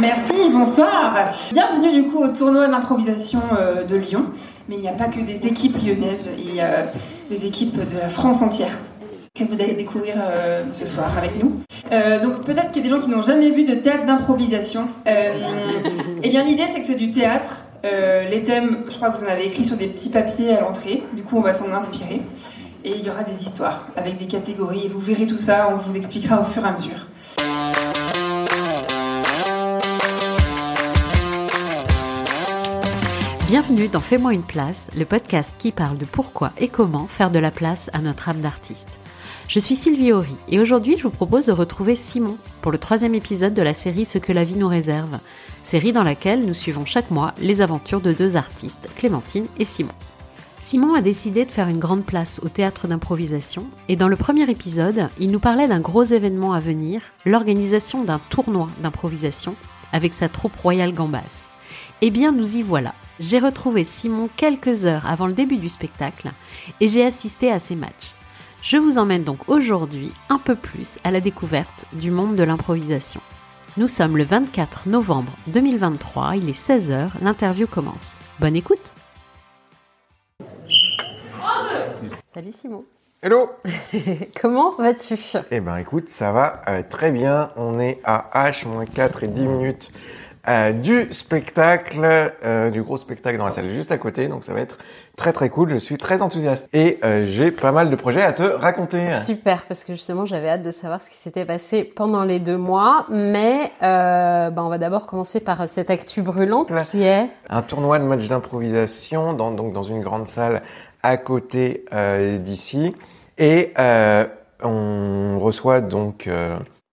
Merci, bonsoir. Bienvenue du coup au tournoi d'improvisation euh, de Lyon. Mais il n'y a pas que des équipes lyonnaises, il y a des équipes de la France entière que vous allez découvrir euh, ce soir avec nous. Euh, donc peut-être qu'il y a des gens qui n'ont jamais vu de théâtre d'improvisation. eh bien l'idée c'est que c'est du théâtre. les thèmes, je crois que vous en avez écrit sur des petits papiers à l'entrée. Du coup on va s'en inspirer. Et il y aura des histoires avec des catégories. Et vous verrez tout ça, on vous expliquera au fur et à mesure. Bienvenue dans Fais-moi une place, le podcast qui parle de pourquoi et comment faire de la place à notre âme d'artiste. Je suis Sylvie Horry et aujourd'hui je vous propose de retrouver Simon pour le troisième épisode de la série Ce que la vie nous réserve, série dans laquelle nous suivons chaque mois les aventures de deux artistes, Clémentine et Simon. Simon a décidé de faire une grande place au théâtre d'improvisation et dans le premier épisode, il nous parlait d'un gros événement à venir, l'organisation d'un tournoi d'improvisation avec sa troupe royale Gambas. Eh bien nous y voilà j'ai retrouvé Simon quelques heures avant le début du spectacle et j'ai assisté à ses matchs. Je vous emmène donc aujourd'hui un peu plus à la découverte du monde de l'improvisation. Nous sommes le 24 novembre 2023, il est 16h, l'interview commence. Bonne écoute Salut Simon Hello Comment vas-tu? Eh ben écoute, ça va euh, très bien. On est à H-4 et 10 minutes euh, du spectacle, euh, du gros spectacle dans la salle juste à côté. Donc ça va être très très cool. Je suis très enthousiaste et euh, j'ai pas mal de projets à te raconter. Super, parce que justement j'avais hâte de savoir ce qui s'était passé pendant les deux mois. Mais bah, on va d'abord commencer par cette actu brûlante qui est un tournoi de match d'improvisation dans donc dans une grande salle à côté d'ici et on reçoit donc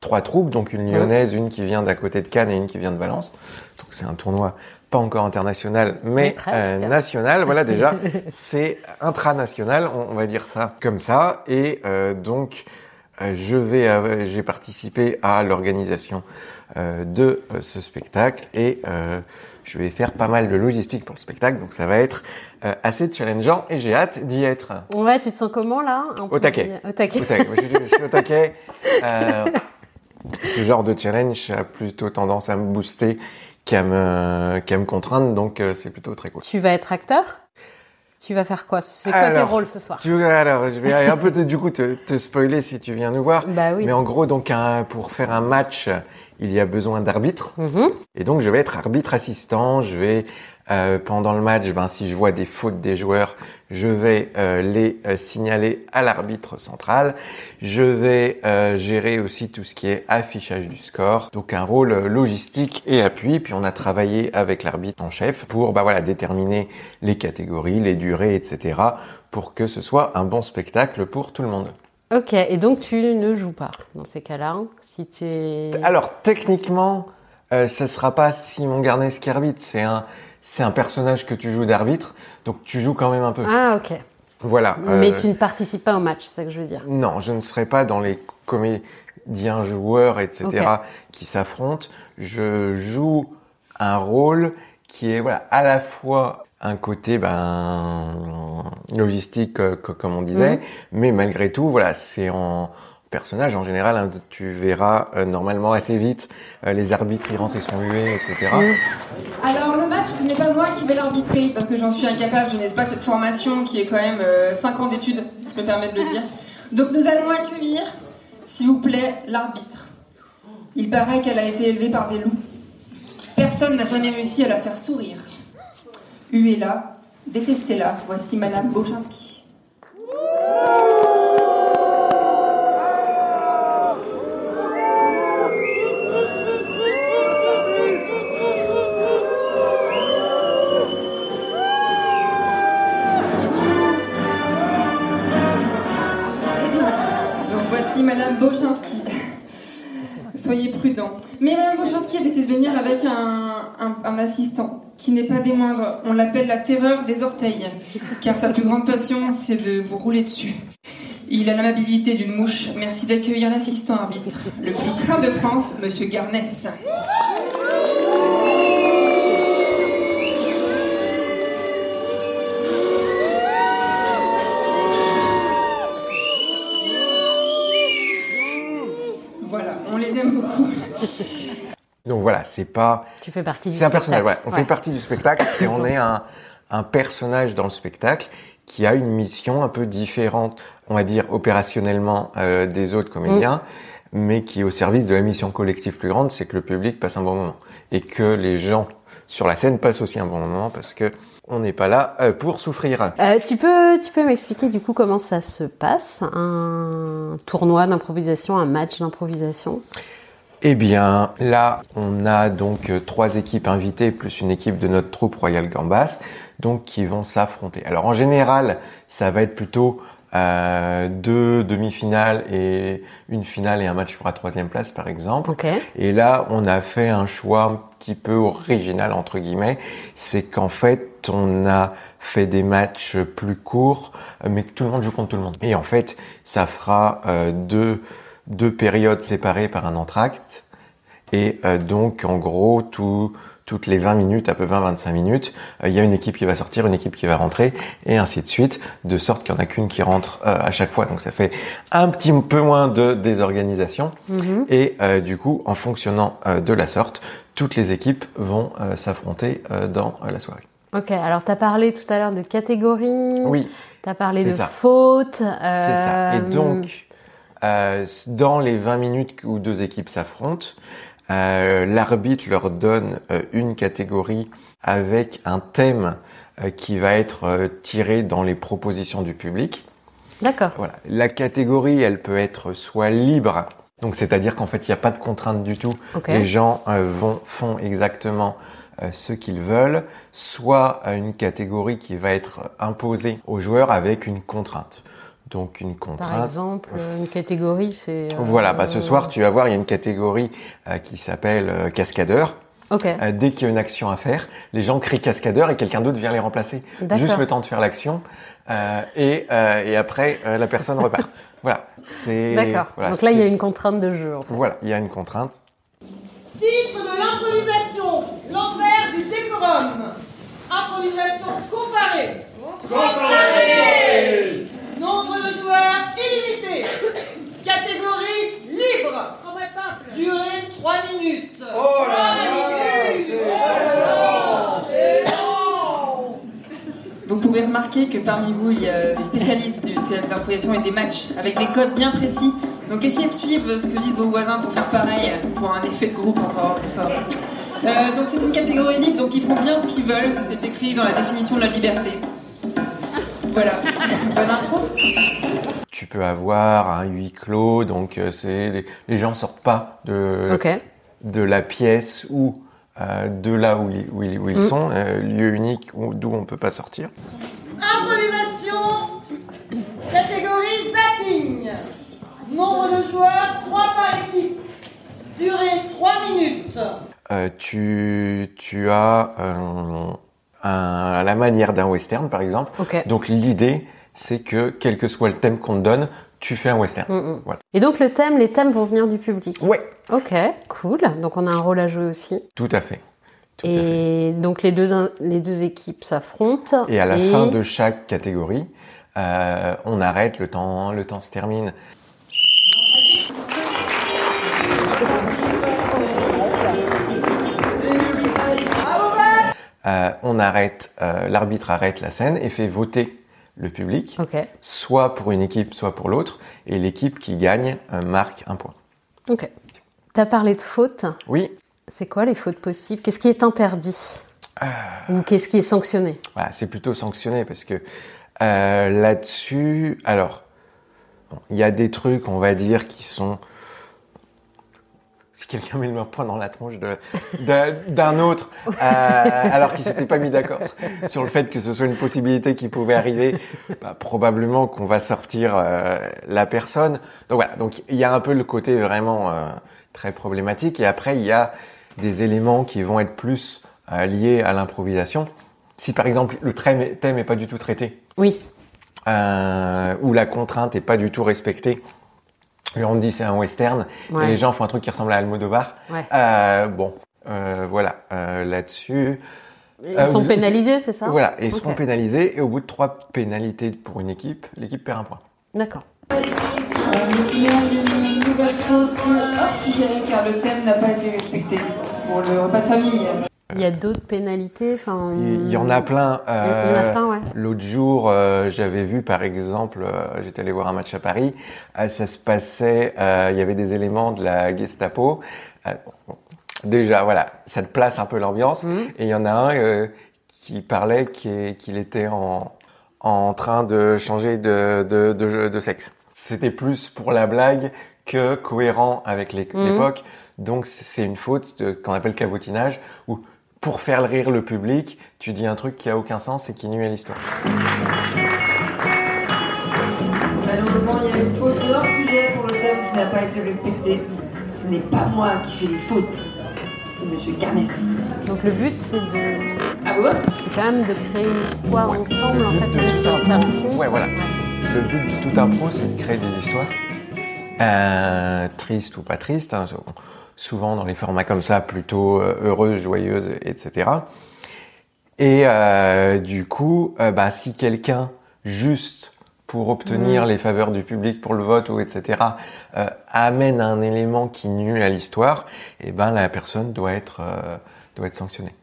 trois troupes, donc une lyonnaise, une qui vient d'à côté de Cannes et une qui vient de Valence. Donc c'est un tournoi pas encore international, mais, euh, national. Voilà déjà, c'est intranational, on, va dire ça comme ça. Et euh, donc euh, je vais, j'ai participé à l'organisation de ce spectacle et je vais faire pas mal de logistique pour le spectacle, donc ça va être assez challengeant et j'ai hâte d'y être. Ouais, tu te sens comment là? Au taquet. Au taquet. Au taquet. je, je, suis au taquet. Ce genre de challenge a plutôt tendance à me booster qu'à me, qu'à me contraindre, donc euh, c'est plutôt très cool. Tu vas être acteur? Tu vas faire quoi? C'est quoi tes rôles ce soir? tu, Alors, je vais un peu du coup te, te, spoiler si tu viens nous voir. Bah oui. Mais en gros, donc pour faire un match, il y a besoin d'arbitre. Mm-hmm. Et donc, je vais être arbitre assistant. Je vais euh, pendant le match, ben, si je vois des fautes des joueurs, je vais euh, les euh, signaler à l'arbitre central. Je vais gérer aussi tout ce qui est affichage du score, donc un rôle logistique et appui. Puis on a travaillé avec l'arbitre en chef pour bah, voilà, déterminer les catégories, les durées, etc. pour que ce soit un bon spectacle pour tout le monde. Ok, et donc tu ne joues pas dans ces cas-là si Alors techniquement, euh, ça sera pas Simon Garnet qui arbitre, c'est un c'est un personnage que tu joues d'arbitre, donc tu joues quand même un peu. Ah, ok. Voilà. Mais euh, tu ne participes pas au match, c'est ça que je veux dire. Non, je ne serai pas dans les comédiens joueurs, etc., qui s'affrontent. Je joue un rôle qui est voilà à la fois un côté ben logistique euh, comme on disait, mhm. mais malgré tout voilà c'est en personnage en général, hein, tu verras euh, normalement assez vite euh, les arbitres y rentrent et sont hués, etc. Alors le match, ce n'est pas moi qui vais l'arbitrer parce que j'en suis incapable, je n'ai pas cette formation qui est quand même 5 euh, ans d'études, je me permets de le dire. Donc nous allons accueillir, s'il vous plaît, l'arbitre. Il paraît qu'elle a été élevée par des loups. Personne n'a jamais réussi à la faire sourire. Huez-la, détestez-la, voici Madame Bochinski. Madame Bochinski. Soyez prudent. Mais Madame Bochinski a décidé de venir avec un, assistant qui n'est pas des moindres. On l'appelle la terreur des orteils, car sa plus grande passion, c'est de vous rouler dessus. Il a l'amabilité d'une mouche. Merci d'accueillir l'assistant arbitre, le plus craint de France, Monsieur Garnès. Donc voilà, c'est pas. Tu fais partie du C'est un spectacle. personnage. Ouais. On Ouais. fait partie du spectacle et on est un, un personnage dans le spectacle qui a une mission un peu différente, on va dire opérationnellement euh, des autres comédiens, mais qui est au service de la mission collective plus grande, c'est que le public passe un bon moment et que les gens sur la scène passent aussi un bon moment parce que on n'est pas là euh, pour souffrir. Euh, tu peux, tu peux m'expliquer du coup comment ça se passe, un tournoi d'improvisation, un match d'improvisation? Eh bien, là, on a donc euh, trois équipes invitées plus une équipe de notre troupe Royal Gambas, donc qui vont s'affronter. Alors en général, ça va être plutôt euh, deux demi-finales et une finale et un match pour la troisième place, par exemple. Ok. Et là, on a fait un choix un petit peu original entre guillemets, c'est qu'en fait, on a fait des matchs plus courts, mais que tout le monde joue contre tout le monde. Et en fait, ça fera euh, deux deux périodes séparées par un entracte. Et euh, donc, en gros, tout, toutes les 20 minutes, à peu 20-25 minutes, euh, il y a une équipe qui va sortir, une équipe qui va rentrer, et ainsi de suite, de sorte qu'il n'y en a qu'une qui rentre euh, à chaque fois. Donc, ça fait un petit peu moins de désorganisation. Mhm. Et euh, du coup, en fonctionnant euh, de la sorte, toutes les équipes vont euh, s'affronter euh, dans la soirée. Ok, alors tu as parlé tout à l'heure de catégories, Oui, tu as parlé de fautes. c'est ça. Et donc, euh, dans les 20 minutes où deux équipes s'affrontent, euh, l'arbitre leur donne euh, une catégorie avec un thème qui va être tiré dans les propositions du public. D'accord. Voilà. La catégorie, elle peut être soit libre, donc c'est-à-dire qu'en fait, il n'y a pas de contrainte du tout. Les gens vont font exactement ce qu'ils veulent, soit une catégorie qui va être imposée aux joueurs avec une contrainte. Donc une Par contrainte. exemple, une catégorie, c'est. euh, Voilà, bah ce soir, tu vas voir, il y a une catégorie euh, qui s'appelle euh, cascadeur. Ok. Euh, dès qu'il y a une action à faire, les gens crient cascadeur et quelqu'un d'autre vient les remplacer. D'accord. Juste le temps de faire l'action. euh, et, euh, et après, euh, la personne repart. Voilà. C'est. D'accord. voilà, Donc là, il y a une contrainte de jeu. En fait. Voilà, il y a une contrainte. Titre de l'improvisation, l'envers du décorum. Improvisation comparée. Comparée Joueurs illimité. Catégorie libre. Durée 3 minutes. Vous pouvez remarquer que parmi vous, il y a des spécialistes du théâtre d'improvisation et des matchs avec des codes bien précis. Donc essayez de suivre ce que disent vos voisins pour faire pareil, pour un effet de groupe encore plus fort. Euh, donc c'est une catégorie libre, donc ils font bien ce qu'ils veulent. C'est écrit dans la définition de la liberté. Voilà. Bonne impro. Tu peux avoir un huis clos, donc euh, c'est les, les gens sortent pas de de la pièce ou euh, de là où ils, où ils, où ils Mm. sont, euh, lieu unique où- d'où on peut pas sortir. Improvisation. Catégorie zapping. Nombre de joueurs 3 par équipe. Durée 3 minutes. Euh, tu, tu as euh, un- la manière d'un western, par exemple. Donc l'idée, c'est que quel que soit le thème qu'on te donne, tu fais un western. Mm, mm. Voilà. Et donc le thème, les thèmes vont venir du public. Ouais, Ok, cool. Donc on a un rôle à jouer aussi. tout à fait. Tout à fait. Et donc les deux, in- les deux équipes s'affrontent. Et à la fin de chaque catégorie, euh, on arrête, le temps, le temps se termine. Euh, on arrête, euh, l'arbitre arrête la scène et fait voter le public, soit pour une équipe, soit pour l'autre, et l'équipe qui gagne euh, marque un point. ok. T'as parlé de fautes. Oui, C'est quoi les fautes possibles? Qu'est-ce qui est interdit? Ah. Ou qu'est-ce qui est sanctionné? Voilà, c'est plutôt sanctionné parce que euh, là-dessus, alors, bon, il y a des trucs, on va dire, qui sont si quelqu'un met le point dans la tronche de- d'un autre, euh, alors qu'il s'était pas mis d'accord sur le fait que ce soit une possibilité qui pouvait arriver, bah, probablement qu'on va sortir euh, la personne. Donc voilà, donc il y a un peu le côté vraiment euh, très problématique. Et après, il y a des éléments qui vont être plus euh, liés à l'improvisation. Si par exemple le thème est- pas du tout traité, Oui, où la contrainte est pas du tout respectée. Et on dit c'est un western, Ouais. et les gens font un truc qui ressemble à Almodovar. Ouais. Euh, bon, euh, voilà, euh, là-dessus. ils sont pénalisés, c'est ça? Voilà, et ils seront Ok. pénalisés, et au bout de trois pénalités pour une équipe, l'équipe perd un point. D'accord. Car le thème n'a pas été respecté. pour le repas de famille. Il y a d'autres pénalités enfin, Il y en a plein. Il y en a Euh, plein, ouais. L'autre jour, euh, j'avais vu par exemple, euh, j'étais allé voir un match à Paris, euh, ça se passait, il y avait des éléments de la Gestapo. Déjà, voilà, ça te place un peu l'ambiance. Mhm. Et il y en a un qui parlait qui- qu'il était en, en train de changer de, de, de, de sexe. C'était plus pour la blague que cohérent avec Mhm. l'époque. Donc c'est une faute qu'on appelle cabotinage, où pour faire rire le public, tu dis un truc qui a aucun sens et qui nuit à l'histoire. Malheureusement, il y a une faute de hors-sujet pour le thème qui n'a pas été respecté. Ce n'est pas moi qui fais les fautes, c'est Monsieur Garnès. Donc le but, c'est de, Ah ouais? c'est quand même de créer une histoire Ouais. ensemble, en fait, même de si on ça. s'affronte. Ouais, voilà. Le but de tout impro, c'est de créer des histoires, euh, tristes ou pas tristes, hein, souvent dans les formats comme ça, plutôt euh, heureuses, joyeuses, etc. Et euh, du coup, euh, bah, si quelqu'un, juste pour obtenir Mhm. les faveurs du public pour le vote ou etc., euh, amène un élément qui nuit à l'histoire, et ben la personne doit être doit être sanctionnée.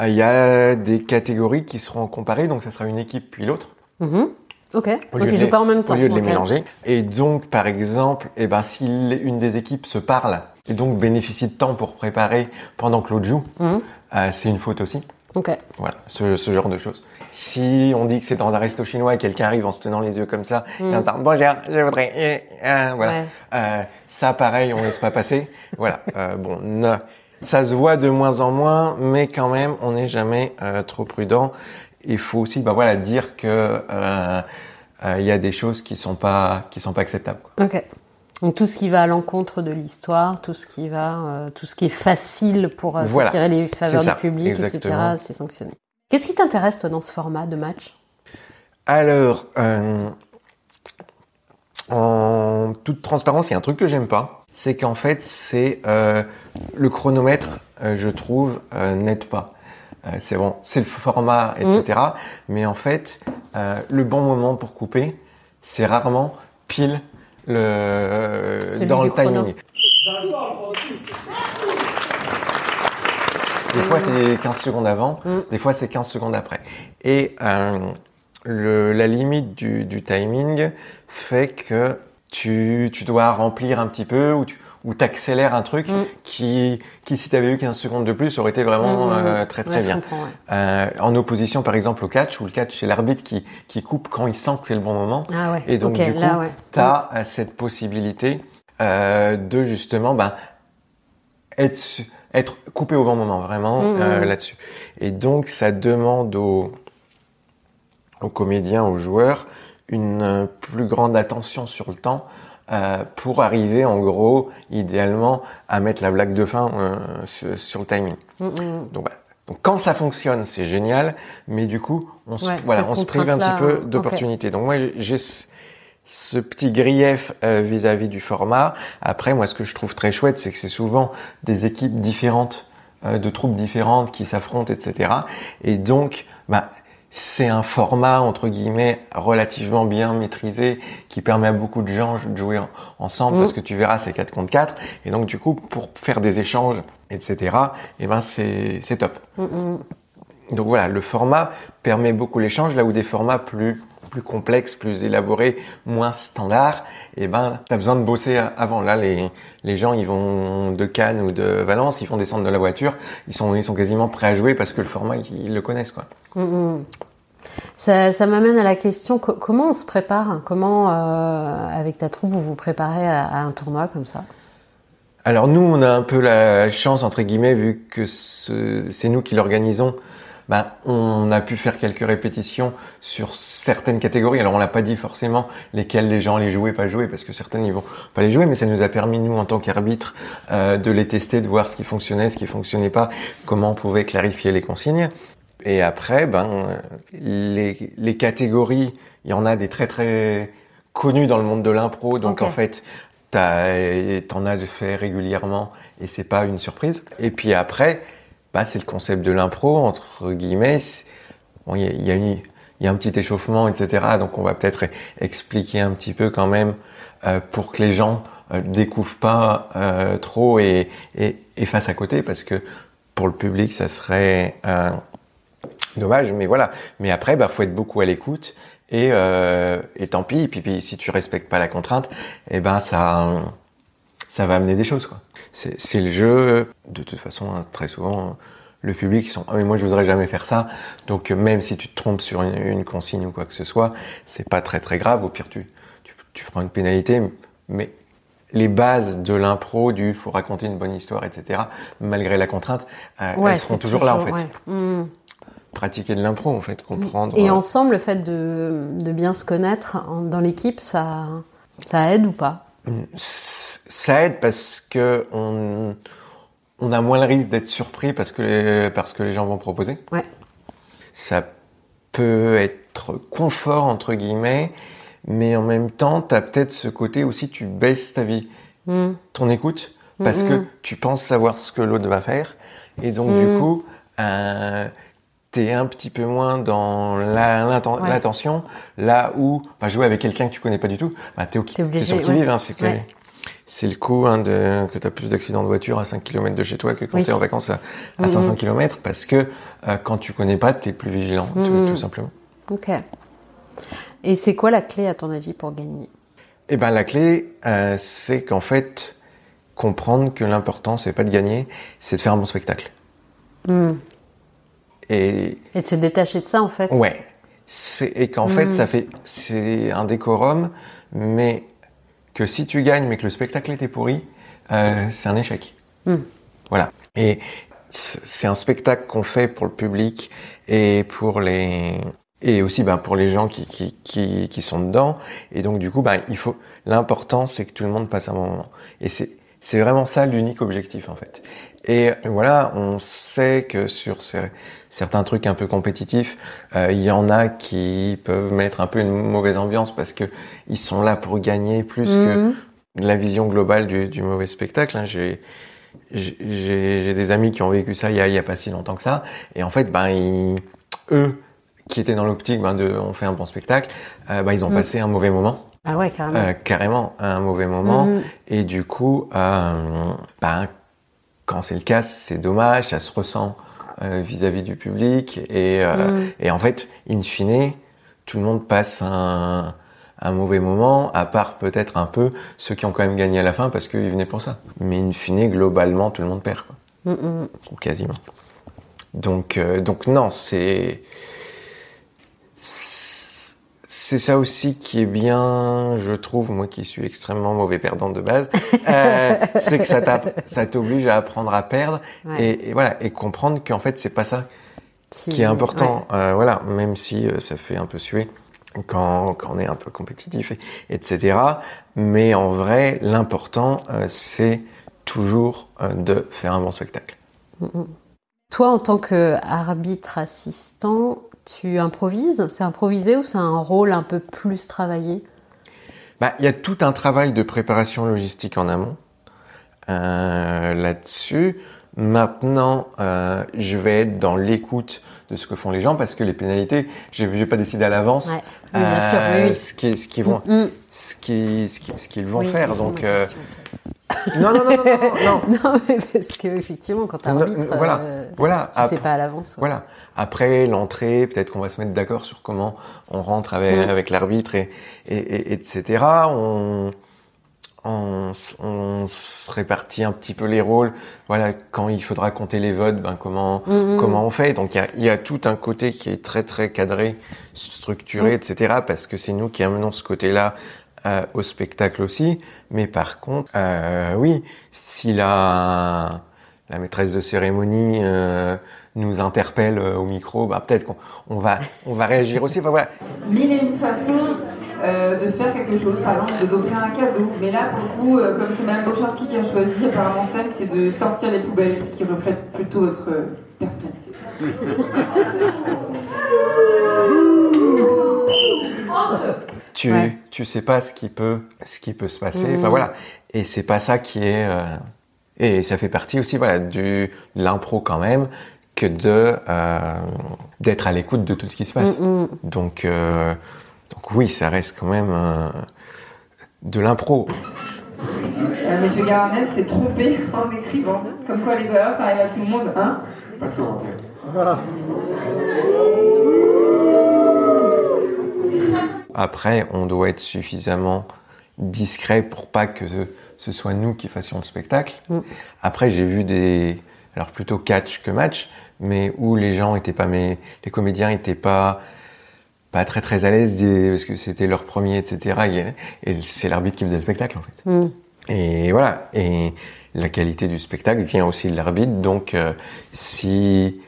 Il y a des catégories qui seront comparées, donc ça sera une équipe puis l'autre. Mhm. Ok. Au Donc lieu ils de jouent pas en même temps. Au lieu de les mélanger. Et donc, par exemple, eh ben, si une des équipes se parle et donc bénéficie de temps pour préparer pendant que l'autre joue, Mhm. euh, c'est une faute aussi. Ok. Voilà, ce, ce genre de choses. Si on dit que c'est dans un resto chinois et quelqu'un arrive en se tenant les yeux comme ça, et en disant bonjour, je voudrais, euh, euh, voilà, Ouais. Euh, ça pareil, on laisse pas passer. voilà, euh, bon, ne- ça se voit de moins en moins, mais quand même, on n'est jamais euh, trop prudent. Il faut aussi, bah voilà, dire que euh, euh, il y a des choses qui sont pas qui sont pas acceptables. quoi. Ok. Donc tout ce qui va à l'encontre de l'histoire, tout ce qui va, euh, tout ce qui est facile pour euh, Voilà. s'attirer les faveurs ça, du public, etc. C'est sanctionné. Qu'est-ce qui t'intéresse toi dans ce format de match? Alors, euh, en toute transparence, il y a un truc que j'aime pas, c'est qu'en fait, c'est euh, le chronomètre, je trouve, n'aide pas. C'est bon, c'est le format, etc. Mais en fait, le bon moment pour couper, c'est rarement pile le Celui dans le timing. Des fois, c'est 15 secondes avant, Mm. des fois, c'est 15 secondes après. Et euh, le, la limite du, du timing fait que tu, tu dois remplir un petit peu ou tu ou t'accélères un truc Mm. qui, qui, si tu avais eu 15 secondes de plus, aurait été vraiment Mm, mm, euh, très très Ouais, bien. ouais. Euh, en opposition, par exemple, au catch, où le catch, c'est l'arbitre qui, qui coupe quand il sent que c'est le bon moment. Ah ouais. Et donc, ok, du coup, tu as cette possibilité euh, de justement ben, être, coupé au bon moment, vraiment, euh, là-dessus. Et donc, ça demande aux, aux comédiens, aux joueurs, une euh, plus grande attention sur le temps euh, pour arriver, en gros, idéalement, à mettre la blague de fin euh, sur, sur le timing. Mm, mm. Donc. Donc quand ça fonctionne, c'est génial, mais du coup, on se, Ouais, voilà, on se prive un petit peu d'opportunités. Donc moi, j'ai ce, petit grief euh, vis-à-vis du format. Après, moi, ce que je trouve très chouette, c'est que c'est souvent des équipes différentes, euh, de troupes différentes qui s'affrontent, etc. Et donc, bah, c'est un format entre guillemets relativement bien maîtrisé qui permet à beaucoup de gens de jouer en- ensemble Mm. parce que tu verras c'est 4 contre 4 et donc du coup pour faire des échanges etc et ben c'est c'est top Mm, mm. donc voilà le format permet beaucoup l'échange là où des formats plus plus complexes plus élaborés moins standards et ben t'as besoin de bosser avant. Là les les gens ils vont de Cannes ou de Valence ils font descendre de la voiture ils sont ils sont quasiment prêts à jouer parce que le format ils, le connaissent quoi. Mm, mm. Ça, ça m'amène à la question co- comment on se prépare Comment, euh, avec ta troupe, vous vous préparez à, à un tournoi comme ça? Alors nous, on a un peu la chance, entre guillemets, vu que ce- c'est nous qui l'organisons, ben, on a pu faire quelques répétitions sur certaines catégories. Alors on l'a pas dit forcément lesquelles les gens allaient jouer, pas jouer, parce que certaines ils vont pas les jouer, mais ça nous a permis, nous, en tant qu'arbitre, euh, de les tester, de voir ce qui fonctionnait, ce qui fonctionnait pas, comment on pouvait clarifier les consignes. Et après, ben, les, les catégories, il y en a des très très connus dans le monde de l'impro, donc en fait, t'en as fait régulièrement et c'est pas une surprise. Et puis après, bah, c'est le concept de l'impro, entre guillemets. Bon, il y y a un petit échauffement, etc. Donc on va peut-être expliquer un petit peu quand même euh, pour que les gens euh, découvre pas euh, trop et, et, et fasse à côté parce que pour le public, ça serait euh, dommage. Mais voilà. Mais après, bah, faut être beaucoup à l'écoute et, et tant pis. Et puis, puis, si tu respectes pas la contrainte, eh ben ça, ça va amener des choses. quoi. C'est le jeu. De toute façon, hein, très souvent, le public ils sont. Ah mais moi, je voudrais jamais faire ça. Donc même si tu te trompes sur une, une consigne ou quoi que ce soit, c'est pas très très grave. Au pire, tu, tu, tu prends une pénalité, mais les bases de l'impro, du faut raconter une bonne histoire, etc. Malgré la contrainte, euh, Ouais, elles seront toujours là en fait. ouais. Mm. Pratiquer de l'impro en fait, comprendre. Et ensemble, le fait de, de bien se connaître en- dans l'équipe, ça, ça aide ou pas? Ça aide parce que on, on a moins le risque d'être surpris parce que parce que les gens vont proposer. Ouais. Ça peut être confort entre guillemets, mais en même temps, tu as peut-être ce côté aussi tu baisses ta vie, Mm. ton écoute parce Mhm. que tu penses savoir ce que l'autre va faire et donc du coup euh, T'es un petit peu moins dans la- l'inten- Ouais. l'attention, là où bah, jouer avec quelqu'un que tu connais pas du tout, bah, t'es obligé, sur qui ouais. vive, hein, c'est que Ouais. c'est le coup hein, de, que tu as plus d'accidents de voiture à 5 km de chez toi que quand Oui. tu es en vacances à, à Mhm. 500 km parce que euh, quand tu connais pas, tu es plus vigilant, tout- Mhm. tout, simplement. Ok. Et c'est quoi la clé, à ton avis, pour gagner? Et ben la clé, euh, c'est qu'en fait, comprendre que l'important, c'est pas de gagner, c'est de faire un bon spectacle. Mm. Et Et de se détacher de ça, en fait ouais, et qu'en fait, ça fait c'est un décorum, mais que si tu gagnes, mais que le spectacle était pourri, euh, c'est un échec. Mm. Voilà. Et c'est un spectacle qu'on fait pour le public et pour les et aussi ben, pour les gens qui, qui, qui, qui sont dedans. Et donc du coup, ben, il faut l'important c'est que tout le monde passe un bon moment. Et c'est c'est vraiment ça l'unique objectif en fait. Et voilà, on sait que sur ces- certains trucs un peu compétitifs, euh, il y en a qui peuvent mettre un peu une mauvaise ambiance parce que ils sont là pour gagner plus que Mhm. la vision globale du, du mauvais spectacle. hein. J'ai des amis qui ont vécu ça il y, a, il y a pas si longtemps que ça. Et en fait, ben, ils, eux, qui étaient dans l'optique ben, de on fait un bon spectacle, euh, ben, ils ont Mm. passé un mauvais moment, Ah ouais, carrément. euh, carrément un mauvais moment. Mhm. Et du coup, euh, ben, quand c'est le cas, c'est dommage, ça se ressent euh, vis-à-vis du public. Et, euh, Mhm. et en fait, in fine, tout le monde passe un, un mauvais moment, à part peut-être un peu ceux qui ont quand même gagné à la fin parce qu'ils venaient pour ça. Mais in fine, globalement, tout le monde perd, quoi. Ou quasiment. Donc, euh, donc non, c'est c'est ça aussi qui est bien, je trouve, moi qui suis extrêmement mauvais perdant de base, euh, c'est que ça t'oblige à apprendre à perdre Ouais. et, et voilà et comprendre qu'en fait c'est pas ça qui est important. Euh, voilà, même si euh, ça fait un peu suer quand, quand on est un peu compétitif, et, etc. Mais en vrai, l'important, c'est toujours de faire un bon spectacle. Toi, en tant qu'arbitre assistant, tu improvises C'est improvisé ou c'est un rôle un peu plus travaillé Bah, il y a tout un travail de préparation logistique en amont euh, là-dessus. Maintenant, euh, je vais être dans l'écoute de ce que font les gens parce que les pénalités, j'ai j'ai pas décidé à l'avance Ouais. Oui, oui. ce qui ce qu'ils vont Mm. ce qui ce qui- ce qu'ils vont Oui, faire. Donc euh, non non non non non non. Mais parce que effectivement, quand Non, t'arbitres, voilà, euh, voilà. tu sais pas à l'avance. ouais. Voilà. Après l'entrée, peut-être qu'on va se mettre d'accord sur comment on rentre avec, Mm. avec l'arbitre et, et, et- etc. On, on, on se répartit un petit peu les rôles. Voilà, quand il faudra compter les votes, ben comment Mm, mm. comment on fait. Donc il y a, il y a tout un côté qui est très très cadré, structuré, Mm. etc. Parce que c'est nous qui amenons ce côté-là euh, au spectacle aussi. Mais par contre, euh, oui, si la la maîtresse de cérémonie euh, nous interpelle euh, au micro, bah, peut-être qu'on on va on va réagir aussi. Enfin, voilà. Mille et une façons euh, de faire quelque chose, par exemple de d'offrir un cadeau. Mais là, pour le coup, euh, comme c'est Mme Bocharski qui a choisi apparemment ce thème, c'est de sortir les poubelles, ce qui reflète plutôt votre euh, personnalité. tu Ouais. tu sais pas ce qui peut ce qui peut se passer Mhm. enfin voilà et c'est pas ça qui est euh, et ça fait partie aussi voilà du de l'impro quand même que de euh, d'être à l'écoute de tout ce qui se passe Mm, mm. donc euh, donc oui ça reste quand même euh, de l'impro Euh, Monsieur Garanès s'est trompé en écrivant. Comme quoi les erreurs, ça arrive à tout le monde, hein Pas. Après, on doit être suffisamment discret pour pas que ce soit nous qui fassions le spectacle. Mm. Après, j'ai vu des, alors plutôt catch que match, mais où les gens étaient pas, mais les comédiens étaient pas, pas très très à l'aise parce que c'était leur premier, etc. Et, c'est l'arbitre qui faisait le spectacle en fait. Mm. Et voilà. Et la qualité du spectacle vient aussi de l'arbitre. Donc, euh, si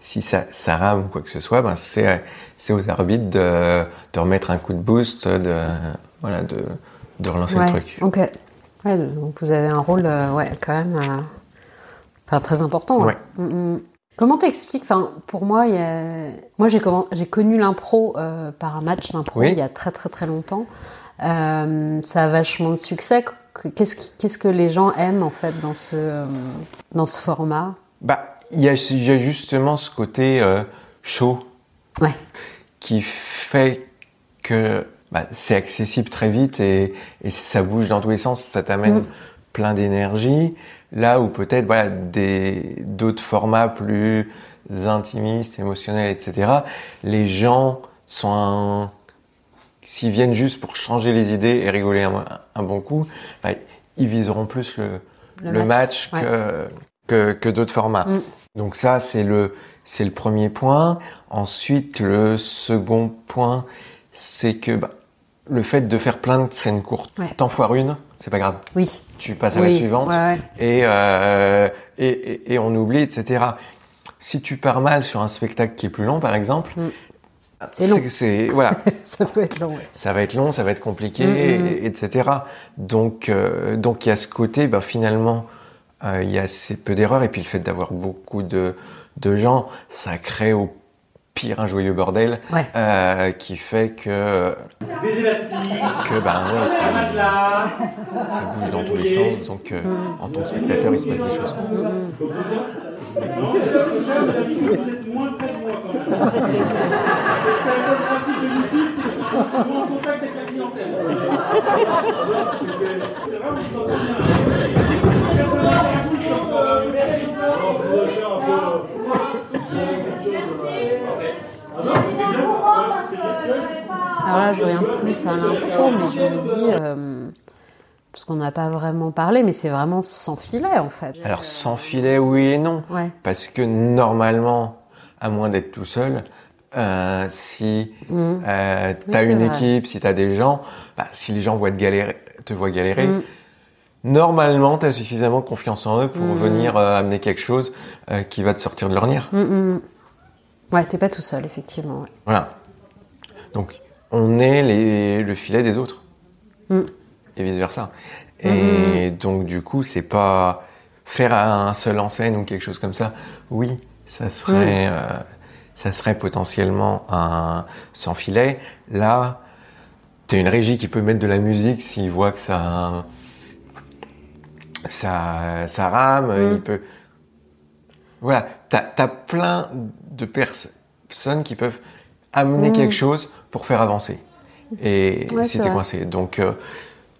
si ça, ça rame ou quoi que ce soit, ben c'est c'est aux arbitres de, de remettre un coup de boost, de voilà, de de relancer Ouais, le truc. Ok. Ouais, donc vous avez un rôle, euh, ouais, quand même, euh, enfin, très important. Ouais. Mm, mm. Comment t'expliques Enfin, pour moi, il y a... moi j'ai connu l'impro euh, par un match d'impro Oui. il y a très très très longtemps. Euh, ça a vachement de succès. Qu'est-ce qui- que les gens aiment en fait dans ce euh, dans ce format? Bah, il y a, il y a justement ce côté chaud Ouais. qui fait que bah, c'est accessible très vite et, et ça bouge dans tous les sens, ça t'amène Mm. plein d'énergie. Là où peut-être voilà, des d'autres formats plus intimistes, émotionnels, etc. Les gens sont un... s'ils viennent juste pour changer les idées et rigoler un, un bon coup, bah, ils viseront plus le, le, match, ouais. que, que, que d'autres formats. Mm. Donc ça, c'est le, c'est le premier point. Ensuite, le second point, c'est que bah, le fait de faire plein de scènes courtes, Ouais. t'en foires une, c'est pas grave. Oui. Tu passes à oui. la suivante Ouais, ouais. et, euh, et, et, et on oublie, etc. Si tu pars mal sur un spectacle qui est plus long, par exemple, Mm. C'est long. c'est voilà, ça peut être long. ouais. ça va être long, ça va être compliqué, Mm, mm, et- etc. Donc, euh, donc il y a ce côté, bah, finalement, euh, il y a assez peu d'erreurs, et puis le fait d'avoir beaucoup de, de gens, ça crée au pire un joyeux bordel, Ouais. euh, qui fait que, Des élastiques, que ben ouais, un t'es- matelas. ça bouge dans tous les sens, donc euh, Mm. en tant que spectateur, il se passe des choses. Alors là, je reviens plus à l'impro, mais je me dis, euh, parce qu'on n'a pas vraiment parlé, mais c'est vraiment sans filet en fait. Alors sans filet, oui et non. Ouais. Parce que normalement, à moins d'être tout seul, euh, si Mm. euh, t'as c'est une vrai. équipe, si t'as des gens, bah, si les gens voient te galérer, te voient galérer, Mm. normalement t'as suffisamment confiance en eux pour Mm. venir euh, amener quelque chose qui va te sortir de l'ornière. Mm, mm. Ouais, t'es pas tout seul, effectivement. ouais. Voilà. Donc on est les, le filet des autres. Mm. Et vice versa. Et donc du coup, c'est pas faire un seul en scène ou quelque chose comme ça. Oui, ça serait, euh, ça serait potentiellement un sans filet. Là, t'as une régie qui peut mettre de la musique s'il voit que ça, ça, ça rame. Mm. Il peut. Voilà, t'as as plein de pers- personnes qui peuvent amener Mm. quelque chose pour faire avancer. Et Ouais, si t'es coincé. Donc euh,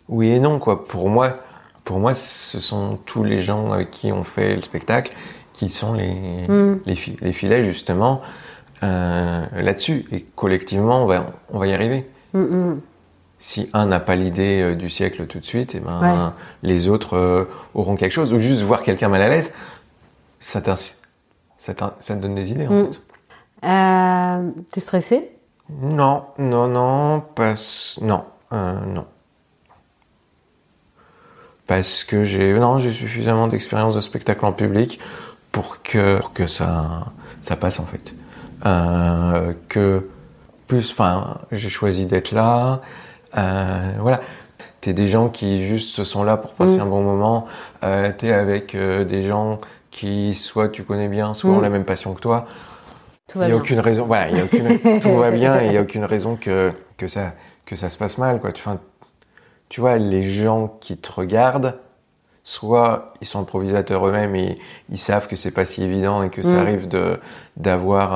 oui et non quoi. Pour moi, pour moi, ce sont tous les gens avec qui on fait le spectacle qui sont les Mm. les, fi- les filets justement euh, là-dessus. Et collectivement, on va on va y arriver. Si un n'a pas l'idée euh, du siècle tout de suite, et ben Ouais. les autres auront quelque chose. Ou juste voir quelqu'un mal à l'aise, ça, t'in- ça, ça te donne des idées en Mm. fait. Euh, T'es stressé? Non, non, non, parce... Non, euh, non. Parce que j'ai... Non, j'ai suffisamment d'expérience de spectacle en public pour que, pour que ça, ça passe en fait. Euh, que plus, enfin, j'ai choisi d'être là. Voilà. T'es des gens qui juste sont là pour passer Mm. un bon moment. T'es avec des gens qui soit tu connais bien, soit Mm. ont la même passion que toi. Tout Il va n'y a bien. aucune raison, voilà, il y a aucune, tout va bien et il n'y a aucune raison que, que, ça, que ça se passe mal, quoi. Enfin, tu vois, les gens qui te regardent, soit ils sont improvisateurs eux-mêmes et ils savent que c'est pas si évident et que ça Mm. arrive de, d'avoir,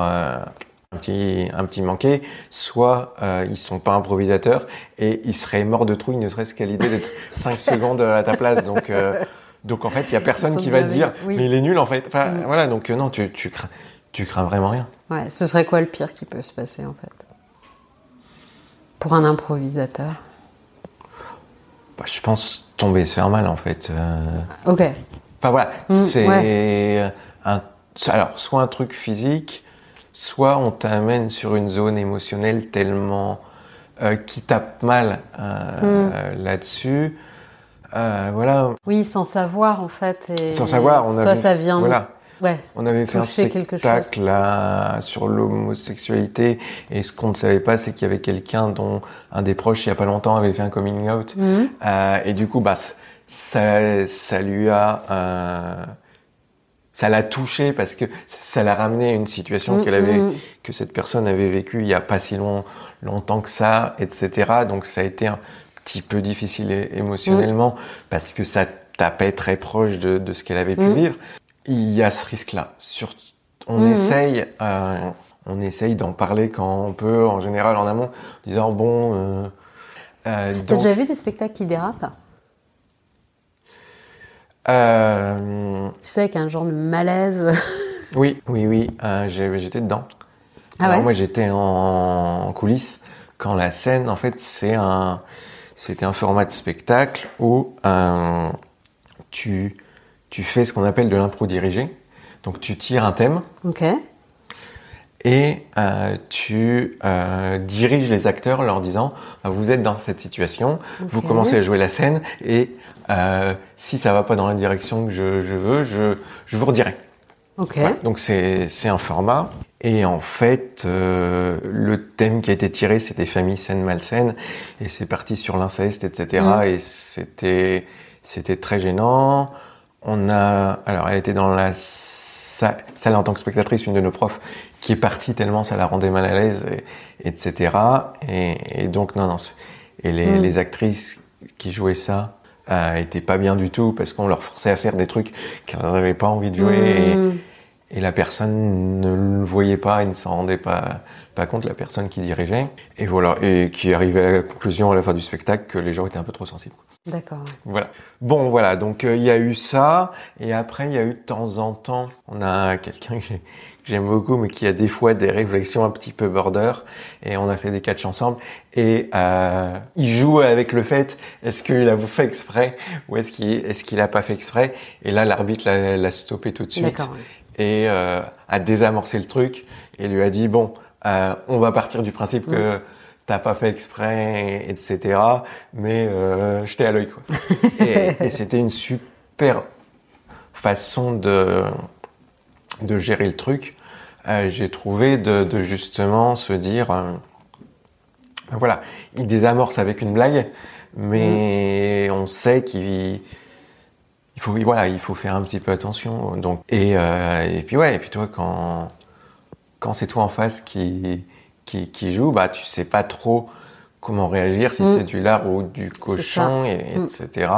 un petit, un petit manqué, soit euh, ils sont pas improvisateurs et ils seraient morts de trouille, ne serait-ce qu'à l'idée d'être 5 secondes à ta place. Donc, euh, donc en fait, il y a personne qui va te dire, oui. mais il est nul en fait. Enfin, Mm. voilà, donc euh, non, tu, tu, crains, tu crains vraiment rien. Ouais, ce serait quoi le pire qui peut se passer en fait? Pour un improvisateur? Bah, je pense tomber et se faire mal en fait. Euh, Ok. Enfin voilà, Mm, c'est un, alors soit un truc physique, soit on t'amène sur une zone émotionnelle tellement euh, qui tape mal Mm. là-dessus. Euh, voilà, Oui, sans savoir en fait. Et sans savoir, on Toi, ça vient. Voilà, Ouais. on avait fait un spectacle là sur l'homosexualité et ce qu'on ne savait pas, c'est qu'il y avait quelqu'un dont un des proches il y a pas longtemps avait fait un coming out. Mhm. Euh, et du coup, bah, ça, ça lui a, euh, ça l'a touché parce que ça l'a ramené à une situation Mm, qu'elle avait, mm. que cette personne avait vécue il y a pas si long, longtemps que ça, etc. Donc ça a été un petit peu difficile é- émotionnellement parce que ça tapait très proche de, de ce qu'elle avait pu Mm. vivre. Il y a ce risque-là. Sur, on Mhm. essaye, euh, on essaye d'en parler quand on peut, en général en amont, en disant bon. Euh, euh, T'as déjà vu des spectacles qui dérapent? Euh, Tu sais, avec un genre de malaise. oui, oui, oui, euh, j'étais dedans. Ah Alors moi j'étais en, en coulisses quand la scène, en fait, c'est un, c'était un format de spectacle où euh, tu, tu fais ce qu'on appelle de l'impro dirigé. Donc tu tires un thème ok. et euh, tu euh, diriges les acteurs en leur disant Ah, vous êtes dans cette situation, vous commencez à jouer la scène et si ça va pas dans la direction que je, je veux, je, je vous redirai. Ok. Voilà. Donc c'est c'est un format. Et en fait, euh, le thème qui a été tiré, c'était famille saine malsaine, et c'est parti sur l'inceste, etc. Mm. Et c'était c'était très gênant. On a alors elle était dans la sa- salle en tant que spectatrice, une de nos profs qui est partie tellement ça la rendait mal à l'aise, et- etc. Et, et donc non non. Et les, Mm. les actrices qui jouaient ça euh, étaient pas bien du tout parce qu'on leur forçait à faire des trucs qu'elles n'avaient pas envie de jouer. Mhm. Et la personne ne le voyait pas et ne s'en rendait pas, pas compte, la personne qui dirigeait. Et voilà, et qui arrivait à la conclusion à la fin du spectacle que les gens étaient un peu trop sensibles. D'accord. Voilà. Bon, voilà, donc euh, il y a eu ça. Et après, il y a eu de temps en temps, on a quelqu'un que j'ai- que j'aime beaucoup, mais qui a des fois des réflexions un petit peu border. Et on a fait des catchs ensemble. Et euh, il joue avec le fait, est-ce qu'il a fait exprès ou est-ce qu'il est-ce qu'il a pas fait exprès? Et là, l'arbitre l'a l'a stoppé tout de suite D'accord. Et euh, a désamorcé le truc et lui a dit bon, euh, on va partir du principe que t'as pas fait exprès, etc. Mais euh, jeté à l'œil quoi. et et c'était une super façon de de gérer le truc. Euh, J'ai trouvé de, de justement se dire euh, voilà, il désamorce avec une blague, mais on sait qu'il il faut voilà il faut faire un petit peu attention donc et euh, et puis ouais et puis toi quand quand c'est toi en face qui qui, qui joue bah tu sais pas trop comment réagir si Mm. c'est du lard ou du cochon et, Mm. etc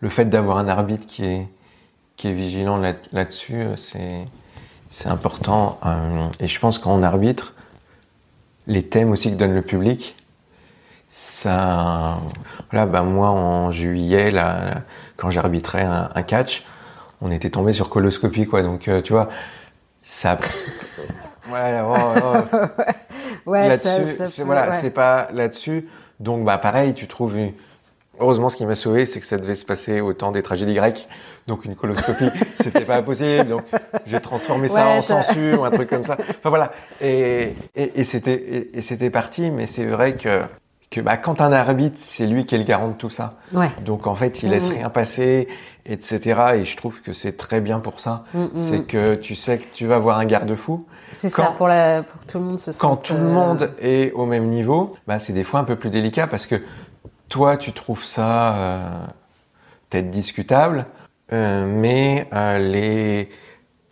le fait d'avoir un arbitre qui est qui est vigilant là, là-dessus euh, c'est c'est important euh, et je pense qu'en arbitre les thèmes aussi que donne le public ça voilà bah moi en juillet là quand j'arbitrais un, un catch on était tombé sur coloscopie quoi. Donc euh, tu vois ça ouais, ouais, ouais. Ouais, là-dessus c'est voilà ouais. c'est pas là-dessus. Donc bah pareil tu trouves une- heureusement ce qui m'a sauvé c'est que ça devait se passer au temps des tragédies grecques. Donc une coloscopie c'était pas possible. Donc j'ai transformé ça Ouais, en censure ou un truc comme ça. Enfin voilà. Et et, et c'était et, et c'était parti mais c'est vrai que que bah, quand un arbitre c'est lui qui est le garant de tout ça Ouais. donc en fait il laisse Mhm. rien passer etc et je trouve que c'est très bien pour ça Mhm. c'est que tu sais que tu vas voir un garde-fou C'est ça, pour, la, pour que tout le monde se sente. quand tout le euh, monde est au même niveau, bah, c'est des fois un peu plus délicat parce que toi, tu trouves ça euh, peut-être discutable, euh, mais euh, les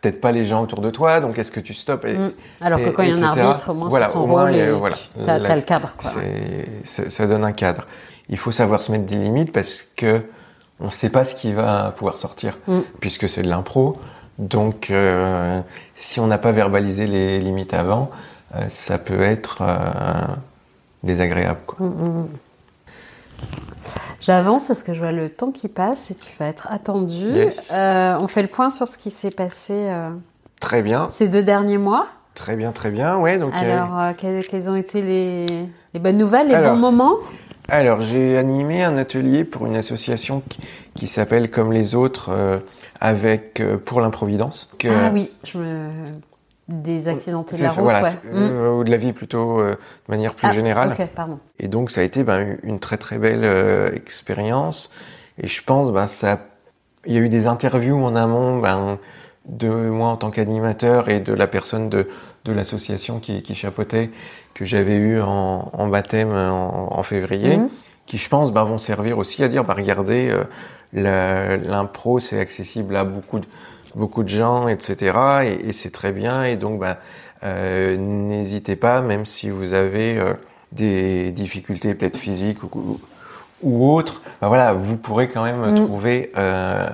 peut-être pas les gens autour de toi. Donc, est-ce que tu stoppes et- Mm. Alors que quand il y a un arbitre, au moins Voilà, c'est son rôle voilà. tu as, le cadre. Quoi. ça donne un cadre. Il faut savoir se mettre des limites parce que on ne sait pas ce qui va pouvoir sortir, Mm. puisque c'est de l'impro. Donc, euh, si on n'a pas verbalisé les limites avant, euh, ça peut être euh, désagréable. Quoi. J'avance parce que je vois le temps qui passe et tu vas être attendu. Yes. Euh, on fait le point sur ce qui s'est passé euh, Très bien, ces deux derniers mois. très bien, très bien. Ouais, donc, a- Alors, euh, quelles, quelles ont été les, les bonnes nouvelles, les Alors, bons moments? Alors, j'ai animé un atelier pour une association qui, qui s'appelle Comme les autres euh, avec euh, pour l'improvidence. Ah oui, je me... des accidentés de la route, voilà, ouais. c'est- euh, ou de la vie plutôt euh, de manière plus Ah, générale. Pardon. Et donc, ça a été ben, une très très belle euh, expérience. Et je pense, ben, ça, il y a eu des interviews en amont ben, de moi en tant qu'animateur et de la personne de, de l'association qui, qui chapeautait que j'avais eu en, en baptême en, en février, Mhm. qui je pense ben, vont servir aussi à dire, ben, regardez, l'impro c'est accessible à beaucoup de, beaucoup de gens, etc. Et, et c'est très bien. Et donc, ben, euh, n'hésitez pas, même si vous avez euh, des difficultés peut-être physiques ou, ou autres, ben voilà, vous pourrez quand même Mm. trouver euh,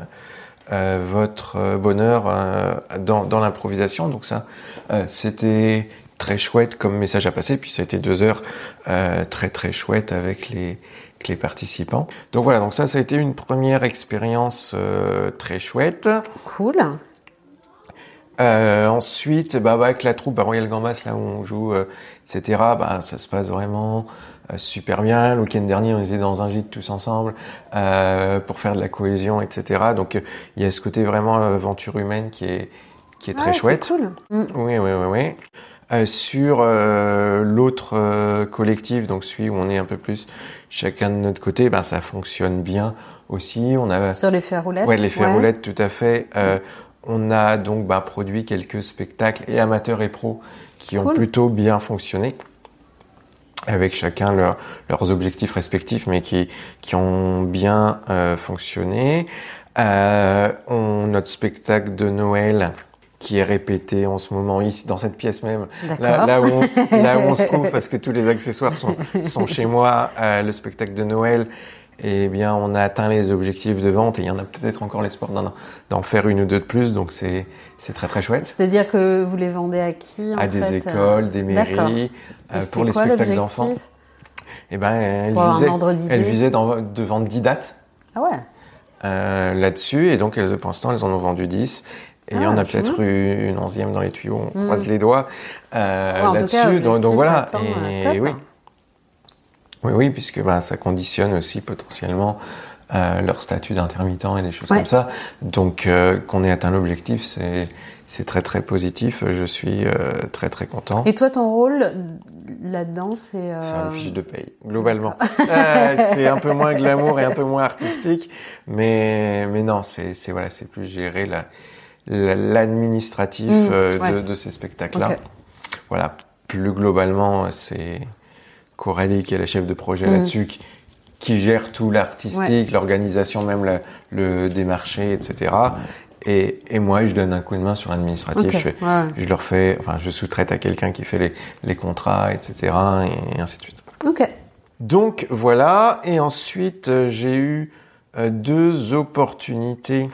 euh, votre bonheur euh, dans, dans l'improvisation. Donc ça, euh, c'était très chouette comme message à passer. Puis ça a été deux heures euh, très très chouettes avec les, les participants. Donc voilà, donc ça, ça a été une première expérience euh, très chouette. Cool. Euh, ensuite, bah, bah, avec la troupe bah, Royal Gambas, là où on joue, euh, etc., bah, ça se passe vraiment super bien. Le week-end dernier, on était dans un gîte tous ensemble pour faire de la cohésion, etc. Donc, il y a ce côté vraiment aventure humaine qui est, qui est très chouette. C'est cool. Mm. Oui, oui, oui, oui. Euh, sur euh, l'autre euh, collectif, donc celui où on est un peu plus chacun de notre côté, ben ça fonctionne bien aussi. On a Sur les fers roulettes. Ouais, l'effet roulette, tout à fait. On a donc bah, produit quelques spectacles et amateurs et pros qui ont plutôt bien fonctionné, avec chacun leur- leurs objectifs respectifs, mais qui, qui ont bien fonctionné. Euh, on, notre spectacle de Noël qui est répété en ce moment ici dans cette pièce même. Là, là où on, là où on se trouve, parce que tous les accessoires sont, sont chez moi, euh, le spectacle de Noël, eh bien, on a atteint les objectifs de vente et il y en a peut-être encore l'espoir d'en, faire une ou deux de plus, donc c'est, c'est très très chouette. C'est-à-dire que vous les vendez à qui en À des fait, euh, écoles, des mairies, euh, pour les quoi spectacles d'enfants. Eh ben, elle Pour visait, elle visait de vendre 10 dates Ah ouais. là-dessus, et donc elles, pour l'instant, elles en ont vendu 10. Et il y Ah, en a peut-être eu une onzième dans les tuyaux, on Mm. croise les doigts euh, Ouais, là-dessus. donc, voilà. et euh, oui. Oui, oui, puisque bah, ça conditionne aussi potentiellement euh, leur statut d'intermittent et des choses Ouais. comme ça. Donc euh, qu'on ait atteint l'objectif, c'est c'est très très positif. Je suis euh, très très content. Et toi, ton rôle là-dedans, c'est. Faire euh, une fiche de paye, globalement. Euh, c'est un peu moins glamour et un peu moins artistique, mais, mais non, c'est c'est- voilà, c'est plus gérer la- l'administratif Mm, euh, de, ouais. de ces spectacles-là. Voilà, plus globalement, c'est Coralie qui est la chef de projet Mm. là-dessus, qui, qui gère tout l'artistique, l'organisation, même la- le démarché, etc. Et, et moi, je donne un coup de main sur l'administratif. Je fais- ouais. je leur fais, enfin, je sous-traite à quelqu'un qui fait les, les contrats, etc. Et, ainsi de suite. Ok. Donc voilà, et ensuite euh, j'ai eu euh, deux opportunités.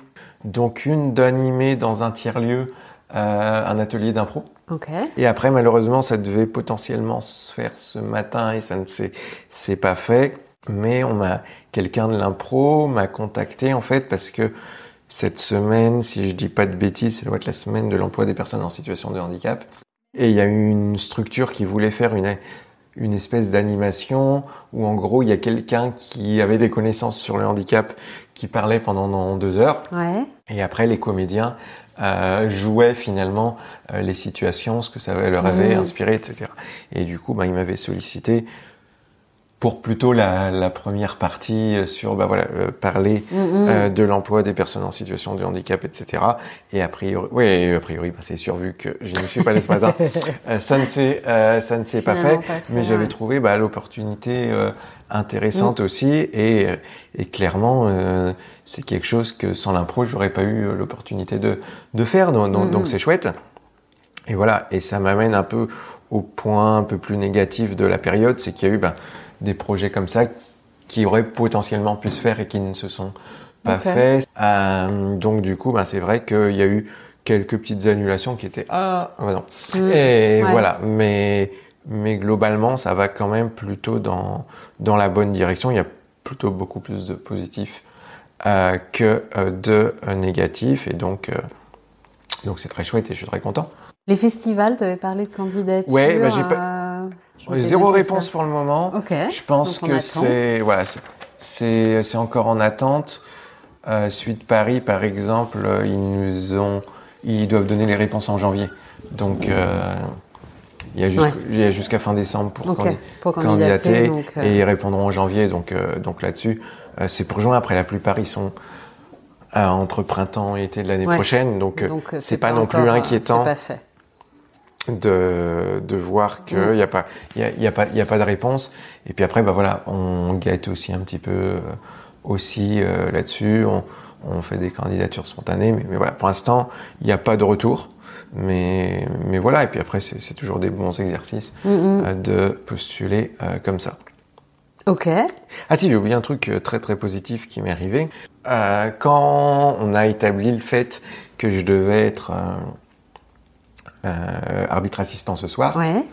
Donc une d'animer dans un tiers-lieu euh, un atelier d'impro. Ok. Et après, malheureusement, ça devait potentiellement se faire ce matin et ça ne s'est pas fait. Mais on m'a quelqu'un de l'impro m'a contacté en fait parce que cette semaine, si je dis pas de bêtises, c'est doit être la semaine de l'emploi des personnes en situation de handicap. Et il y a eu une structure qui voulait faire une une espèce d'animation où en gros il y a quelqu'un qui avait des connaissances sur le handicap qui parlait pendant deux heures Ouais. et après, les comédiens euh, jouaient finalement euh, les situations, ce que ça leur avait Mhm. inspiré, etc. Et du coup, ben, ils m'avaient sollicité pour plutôt la, la première partie euh, sur bah, voilà, euh, parler Mm, mm. euh, de l'emploi des personnes en situation de handicap, etc. Et a priori, oui, a priori, bah, c'est sûr vu que je ne suis pas allé ce matin, euh, ça ne s'est, ça ne s'est pas fait. Finalement, pas fait, Mais j'avais trouvé bah, l'opportunité intéressante Mm. aussi et, et clairement c'est quelque chose que sans l'impro j'aurais pas eu l'opportunité de, de faire donc, c'est chouette et voilà et ça m'amène un peu au point un peu plus négatif de la période c'est qu'il y a eu bah, des projets comme ça qui auraient potentiellement pu se faire et qui ne se sont pas faits Euh, donc du coup bah, c'est vrai qu'il y a eu quelques petites annulations qui étaient ah, ah non. Mm. Et Ouais. voilà, mais mais globalement, ça va quand même plutôt dans dans la bonne direction. Il y a plutôt beaucoup plus de positifs euh, que euh, de négatifs, et donc donc c'est très chouette et je suis très content. Les festivals, tu avais parlé de candidature. Ouais, bah, j'ai Zéro réponse ça. pour le moment. Je pense que c'est voilà, c'est- encore en attente. Euh, suite Paris, par exemple, ils nous ont, ils doivent donner les réponses en janvier. Donc euh, il y a Ouais. jusqu'à fin décembre pour candidater. donc, euh, et ils répondront en janvier. Donc donc là-dessus, c'est pour juin. Après la plupart, ils sont entre printemps et été de l'année Ouais. prochaine. Donc c'est pas, non plus inquiétant C'est pas fait. De, de voir qu'il n'y a, pas- il y a, y a, pas- il y a pas de réponse. Et puis après, bah voilà, on guette aussi un petit peu euh, aussi euh, là-dessus. On, on fait des candidatures spontanées. Mais, mais voilà, pour l'instant, il n'y a pas de retour. Mais, mais voilà, et puis après, c'est toujours des bons exercices Mm, mm. euh, de postuler euh, comme ça. Ok. Ah si, j'ai oublié un truc très très positif qui m'est arrivé. Euh, quand on a établi le fait que je devais être arbitre assistant ce soir, Ouais.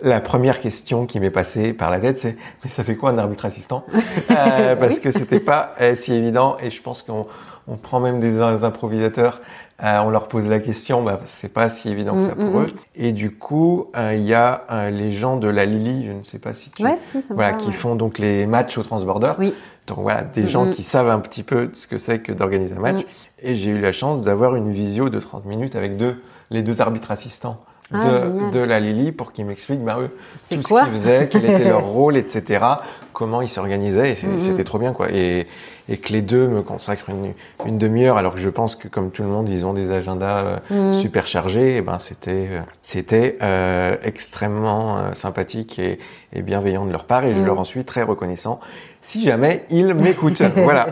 la première question qui m'est passée par la tête, c'est mais ça fait quoi un arbitre assistant Euh, Parce que c'était pas euh, si évident et je pense qu'on on prend même des, im- improvisateurs, euh, on leur pose la question, bah, c'est pas si évident que ça Mm, pour mm, eux. Et du coup, euh, il y a euh, les gens de la Lili, je ne sais pas si tu Ouais, si, ça voilà, qui ouais. font donc les matchs au transborder. Oui. Donc voilà, des Mm, gens mm. qui savent un petit peu ce que c'est que d'organiser un match. Mm. Et j'ai eu la chance d'avoir une visio de 30 minutes avec deux, les deux arbitres assistants Ah, de, de la Lily pour qu'ils m'expliquent bah, eux, tout ce qu'ils faisaient, quel était leur rôle, etc., comment ils s'organisaient. Et c'était trop bien, quoi. Et, et que les deux me consacrent une, une demi-heure, alors que je pense que comme tout le monde, ils ont des agendas euh, Mm. super chargés. Et ben c'était euh, c'était euh, extrêmement euh, sympathique et, et bienveillant de leur part, et je Mm. leur en suis très reconnaissant. Si jamais ils m'écoutent, voilà.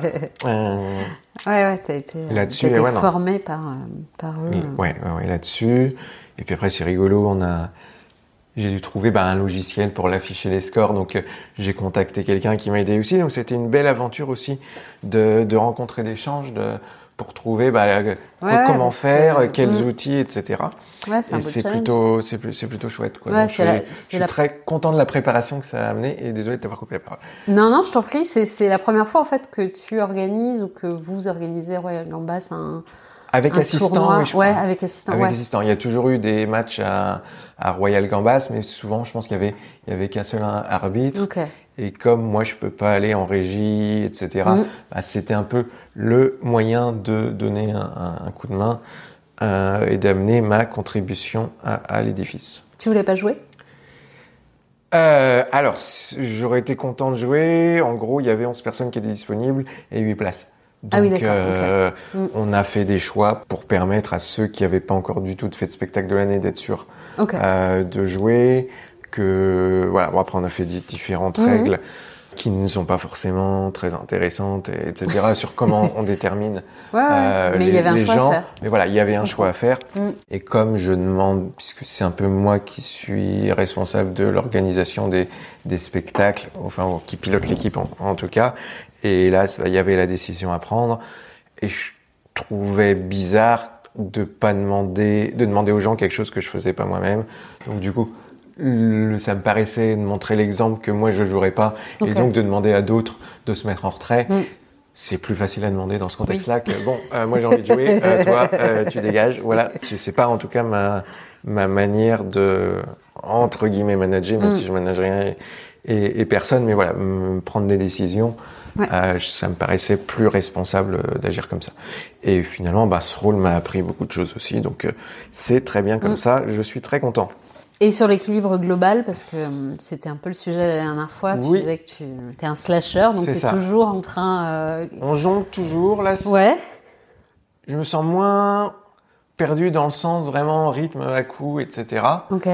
Euh, Ouais, ouais, t'as été, euh, Là-dessus, t'as été ouais, formé par, euh, par eux. Mm, Ouais, ouais, ouais, là-dessus. Et puis après, c'est rigolo, on a, j'ai dû trouver bah, un logiciel pour l'afficher les scores, donc euh, j'ai contacté quelqu'un qui m'a aidé aussi. Donc c'était une belle aventure aussi de, de rencontrer d'échanges, de pour trouver bah, euh, ouais, comment faire, que- euh, quels Mm. outils, etc. Ouais, c'est Et plutôt, c'est plutôt chouette. Quoi. Donc, je suis, c'est je suis la- très content de la préparation que ça a amené et désolé de t'avoir coupé la parole. Non, non, je t'en prie, c'est, c'est la première fois en fait que tu organises ou que vous organisez Royal Gambas un, Avec un assistant, tournoi. oui, je ouais, crois. avec assistant. Avec ouais. assistant. Il y a toujours eu des matchs à, à Royal Gambas, mais souvent, je pense qu'il y avait, il y avait qu'un seul arbitre. Et comme moi, je peux pas aller en régie, etc., Mhm. bah, c'était un peu le moyen de donner un, coup de main euh, et d'amener ma contribution à, à l'édifice. Tu voulais pas jouer? Euh, alors, j'aurais été content de jouer. En gros, il y avait 11 personnes qui étaient disponibles et 8 places. Donc, Ah oui, euh. Mm. on a fait des choix pour permettre à ceux qui n'avaient pas encore du tout de fait de spectacle de l'année d'être sûrs euh, de jouer. Que voilà. Bon, après, on a fait di- différentes Mhm. règles qui ne sont pas forcément très intéressantes, et- etc. sur comment on détermine Ouais, euh, mais il les, y avait un les choix gens. à faire. Mais voilà, il y avait un choix à faire. Mm. Et comme je demande, puisque c'est un peu moi qui suis responsable de l'organisation des, des spectacles, enfin qui pilote l'équipe en, en tout cas, et là il y avait la décision à prendre, et je trouvais bizarre de pas demander, de demander aux gens quelque chose que je faisais pas moi-même. Donc du coup, le- ça me paraissait de montrer l'exemple que moi je jouerais pas, et donc de demander à d'autres de se mettre en retrait. Mm. C'est plus facile à demander dans ce contexte-là que bon, euh, moi j'ai envie de jouer, euh, toi euh, tu dégages. Voilà, sais pas en tout cas ma ma manière de entre guillemets manager, même Mm. si je manage rien et, et, et personne, mais voilà, prendre des décisions, Ouais. euh, ça me paraissait plus responsable euh, d'agir comme ça. Et finalement, bah, ce rôle m'a appris beaucoup de choses aussi, donc euh, c'est très bien comme Mm. ça. Je suis très content. Et sur l'équilibre global, parce que hum, c'était un peu le sujet la dernière fois, tu Oui. disais que tu es un slasher, donc tu es ça. toujours en train. euh, On jongle toujours là. Ouais. Je me sens moins perdu dans le sens vraiment rythme à coup, etc. Ok.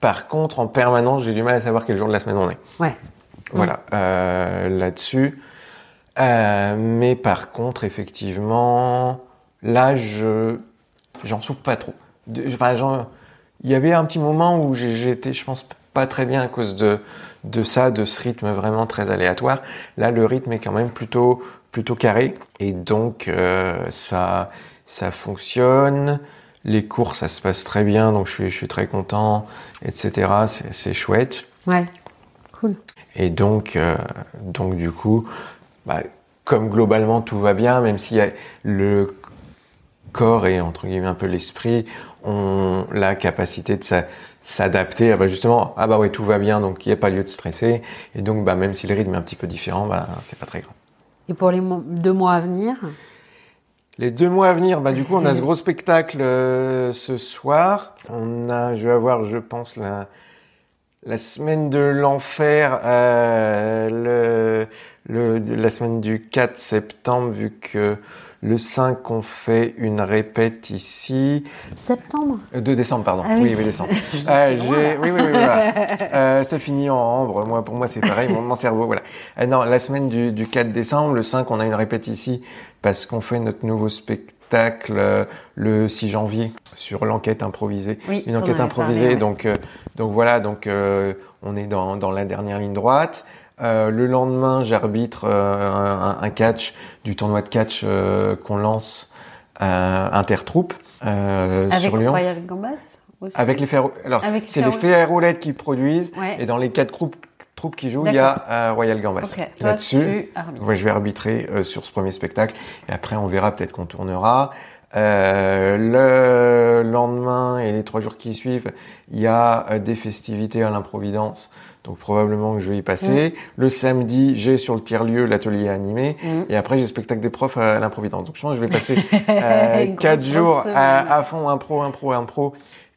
Par contre, en permanence, j'ai du mal à savoir quel jour de la semaine on est. Ouais. Voilà, euh, là-dessus. Euh, mais par contre, effectivement, là, je j'en souffre pas trop. De- Enfin, il y avait un petit moment où j'étais, je pense, pas très bien à cause de de ça, de ce rythme vraiment très aléatoire. Là, le rythme est quand même plutôt plutôt carré, et donc euh, ça ça fonctionne. les cours, ça se passe très bien, donc je suis, je suis très content, etc. C'est c'est chouette. Ouais. Cool. Et donc, euh, donc du coup, bah, comme globalement tout va bien, même si le corps et entre guillemets un peu l'esprit ont la capacité de s'a- s'adapter, ah bah justement, ah bah ouais tout va bien, donc il n'y a pas lieu de stresser. Et donc, bah même si le rythme est un petit peu différent, bah c'est pas très grave. Et pour les mo- deux mois à venir, Les deux mois à venir, bah du coup on a ce gros spectacle euh, ce soir. On a, je vais avoir, je pense la la semaine de l'enfer, euh, le, le de- la semaine du 4 septembre, vu que le 5 on fait une répète ici. septembre Euh, 2 décembre, pardon. Ah oui. oui. oui, décembre. Euh, j'ai- oui, oui, oui, voilà. Euh, ça finit en ambre. Moi, pour moi, c'est pareil. Mon, mon cerveau, voilà. Euh, non, la semaine du, du 4 décembre, le 5, on a une répète ici parce qu'on fait notre nouveau spectacle euh, le 6 janvier sur l'enquête improvisée. Oui, Une enquête improvisée. parlé, ouais. Donc, euh, donc voilà. Donc, euh, on est dans, dans la dernière ligne droite. Euh, le lendemain, j'arbitre euh, un, un catch du tournoi de catch euh, qu'on lance euh, intertroupe euh, sur Lyon. Royal Gambas aussi Avec les fers, alors c'est les fers- roulettes qui produisent Ouais. et dans les quatre troupes, troupes qui jouent, il y a euh, Royal Gambas. Ok, toi, Là-dessus, ouais, je vais arbitrer euh, sur ce premier spectacle et après on verra peut-être qu'on tournera. Euh, le lendemain et les trois jours qui suivent, il y a des festivités à l'improvidence. Donc probablement que je vais y passer. Le samedi, j'ai sur le tiers-lieu l'atelier animé. Mm. Et après, j'ai le spectacle des profs à l'improvidence. Donc je pense que je vais passer euh, Une quatre grosse, jours grosse semaine. à, à fond impro, impro, impro.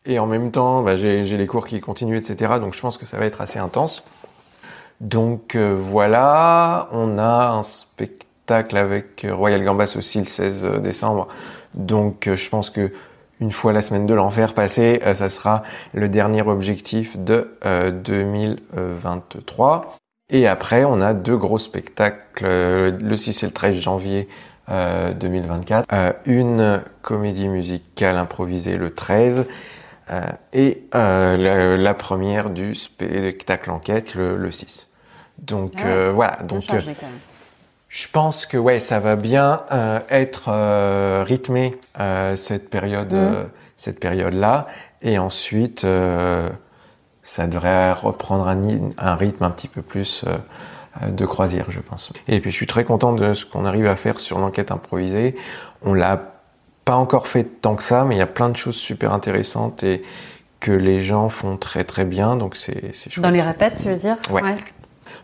Et en même temps, bah, j'ai les cours qui continuent, etc. Donc je pense que ça va être assez intense. Donc euh, voilà, on a un spectacle avec Royal Gambas aussi le 16 décembre. Donc euh, je pense que une fois la semaine de l'enfer passée, euh, ça sera le dernier objectif de euh, 2023. Et après, on a deux gros spectacles, euh, le 6 et le 13 janvier euh, 2024. Euh, une comédie musicale improvisée le 13 euh, et euh, la, première du spectacle enquête le, le 6. Donc Ah euh, voilà, donc euh, chargé, quand même. Je pense que ouais, ça va bien euh, être euh, rythmé euh, cette période, euh, cette période-là, et ensuite ça devrait reprendre un, rythme un petit peu plus de croisière, je pense. Et puis je suis très content de ce qu'on arrive à faire sur l'enquête improvisée. On l'a pas encore fait tant que ça, mais il y a plein de choses super intéressantes et que les gens font très très bien, donc c'est c'est chouette. Dans les répètes, tu veux dire? Ouais.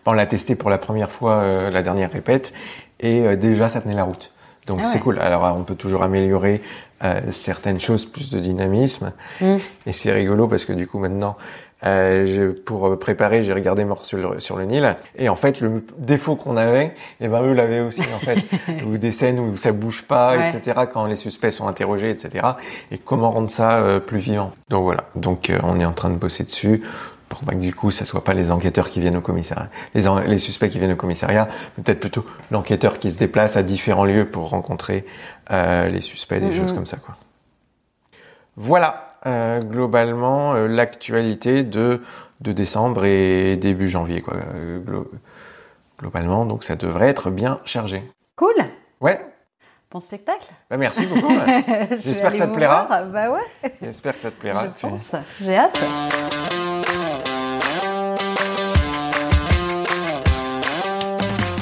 On l'a testé pour la première fois euh, la dernière répète et euh, déjà ça tenait la route. Donc Ah c'est cool. Alors on peut toujours améliorer euh, certaines choses, plus de dynamisme. Mm. Et c'est rigolo parce que du coup maintenant, je- pour préparer, j'ai regardé Mort sur le, sur le Nil. Et en fait, le défaut qu'on avait, et ben eux l'avaient aussi en fait. ou des scènes où ça bouge pas, Ouais. etc. Quand les suspects sont interrogés, etc. Et comment rendre ça plus vivant. Donc voilà. Donc on est en train de bosser dessus pour pas que du coup ça soit pas les enquêteurs qui viennent au commissariat, les, en- les suspects qui viennent au commissariat, mais peut-être plutôt l'enquêteur qui se déplace à différents lieux pour rencontrer euh, les suspects, des Mhm. choses comme ça quoi. Voilà euh, globalement euh, l'actualité de de décembre et début janvier quoi. glo- globalement donc ça devrait être bien chargé. Cool. Ouais, Bon spectacle. bah merci beaucoup. J'espère que ça te plaira. Bah ouais, J'espère que ça te plaira. je Tu- pense. J'ai hâte.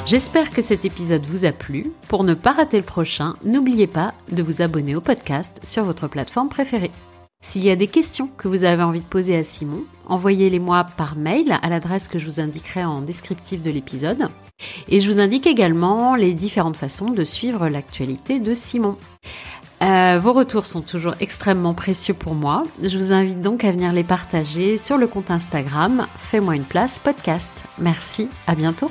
J'espère que cet épisode vous a plu. Pour ne pas rater le prochain, n'oubliez pas de vous abonner au podcast sur votre plateforme préférée. S'il y a des questions que vous avez envie de poser à Simon, envoyez-les-moi par mail à l'adresse que je vous indiquerai en descriptif de l'épisode. Et je vous indique également les différentes façons de suivre l'actualité de Simon. Euh, vos retours sont toujours extrêmement précieux pour moi. Je vous invite donc à venir les partager sur le compte Instagram Fais-moi une place podcast. Merci, à bientôt.